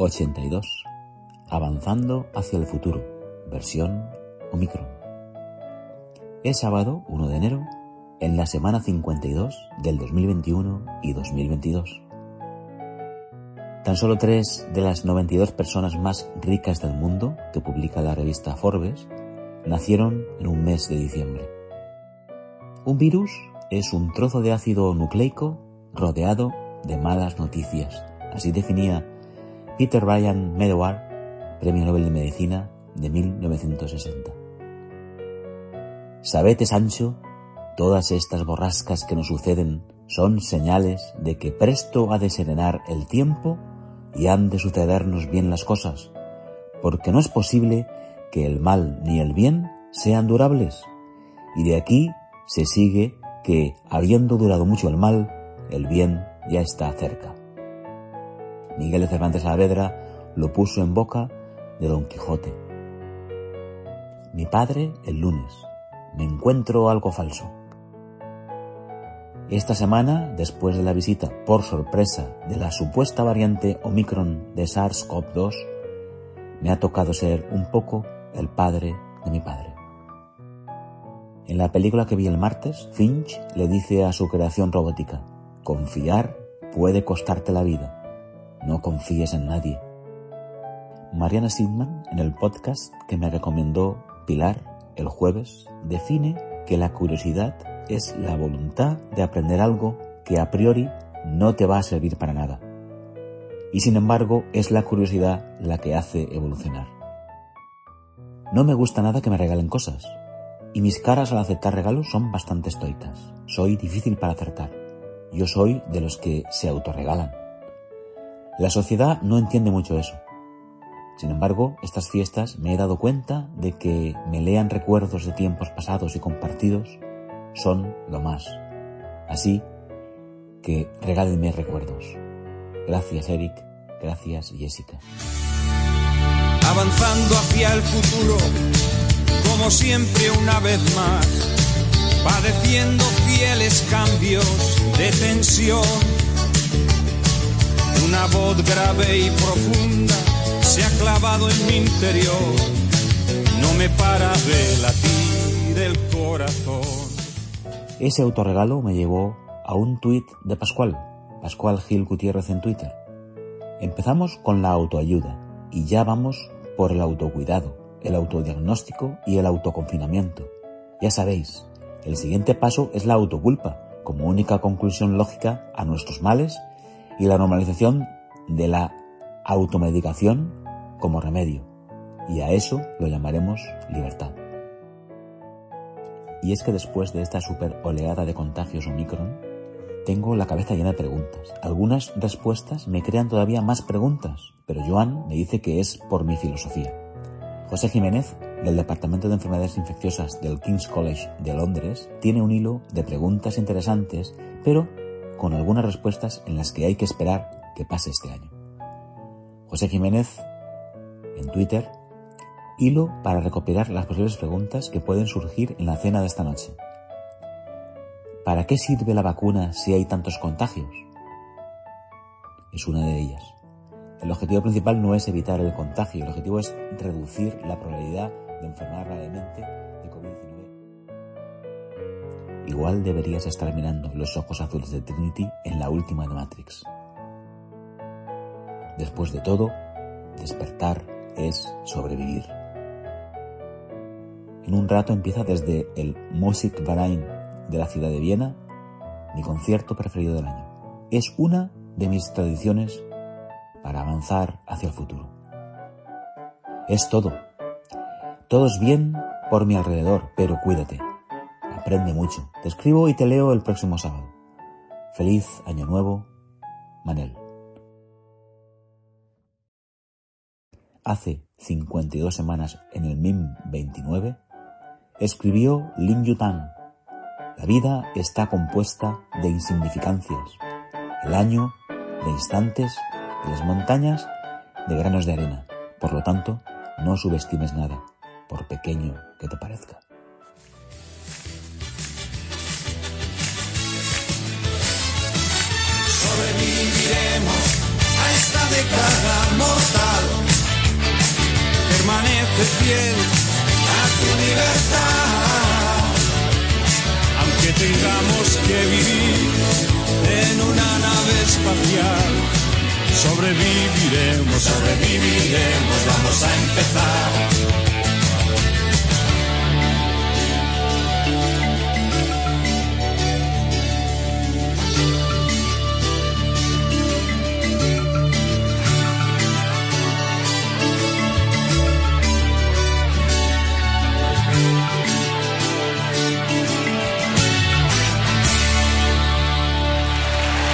82. Avanzando hacia el futuro. Versión Omicron. Es sábado 1 de enero, en la semana 52 del 2021 y 2022. Tan solo tres de las 92 personas más ricas del mundo que publica la revista Forbes nacieron en un mes de diciembre. Un virus es un trozo de ácido nucleico rodeado de malas noticias. Así definía Peter Ryan Medawar, Premio Nobel de Medicina de 1960. Sabete Sancho, todas estas borrascas que nos suceden son señales de que presto ha de serenar el tiempo y han de sucedernos bien las cosas, porque no es posible que el mal ni el bien sean durables. Y de aquí se sigue que, habiendo durado mucho el mal, el bien ya está cerca. Miguel de Cervantes Saavedra lo puso en boca de Don Quijote. Mi padre el lunes. Me encuentro algo falso. Esta semana, después de la visita por sorpresa de la supuesta variante Omicron de SARS-CoV-2, me ha tocado ser un poco el padre de mi padre. En la película que vi el martes, Finch le dice a su creación robótica, confiar puede costarte la vida, no confíes en nadie. Mariana Sidman, en el podcast que me recomendó Pilar el jueves, define que la curiosidad es la voluntad de aprender algo que a priori no te va a servir para nada. Y sin embargo es la curiosidad la que hace evolucionar. No me gusta nada que me regalen cosas. Y mis caras al aceptar regalos son bastante estoicas. Soy difícil para acertar. Yo soy de los que se autorregalan. La sociedad no entiende mucho eso. Sin embargo, estas fiestas me he dado cuenta de que me lean recuerdos de tiempos pasados y compartidos son lo más. Así que regálenme recuerdos. Gracias Eric, gracias Jessica. Avanzando hacia el futuro, como siempre una vez más, padeciendo fieles cambios de tensión. Una voz grave y profunda se ha clavado en mi interior, no me para de latir el corazón. Ese autorregalo me llevó a un tuit de Pascual, Pascual Gil Gutiérrez en Twitter. Empezamos con la autoayuda y ya vamos por el autocuidado, el autodiagnóstico y el autoconfinamiento. Ya sabéis, el siguiente paso es la autoculpa, como única conclusión lógica a nuestros males y la normalización de la automedicación como remedio. Y a eso lo llamaremos libertad. Y es que después de esta super oleada de contagios Omicron, tengo la cabeza llena de preguntas. Algunas respuestas me crean todavía más preguntas, pero Joan me dice que es por mi filosofía. José Jiménez, del Departamento de Enfermedades Infecciosas del King's College de Londres, tiene un hilo de preguntas interesantes, pero con algunas respuestas en las que hay que esperar que pase este año. José Jiménez, en Twitter, hilo para recopilar las posibles preguntas que pueden surgir en la cena de esta noche. ¿Para qué sirve la vacuna si hay tantos contagios? Es una de ellas. El objetivo principal no es evitar el contagio, el objetivo es reducir la probabilidad de enfermar gravemente de COVID-19. Igual deberías estar mirando los ojos azules de Trinity en la última de Matrix. Después de todo, despertar es sobrevivir. En un rato empieza desde el Musikverein de la ciudad de Viena, mi concierto preferido del año. Es una de mis tradiciones para avanzar hacia el futuro. Es todo. Todo es bien por mi alrededor, pero cuídate. Aprende mucho. Te escribo y te leo el próximo sábado. Feliz Año Nuevo, Manel. Hace 52 semanas, en el MIM 29, escribió Lin Yutang. La vida está compuesta de insignificancias, el año de instantes y las montañas de granos de arena. Por lo tanto, no subestimes nada, por pequeño que te parezca. Sobreviviremos a esta década mortal permanece fiel a tu libertad. Aunque tengamos que vivir en una nave espacial, sobreviviremos, sobreviviremos, vamos a empezar.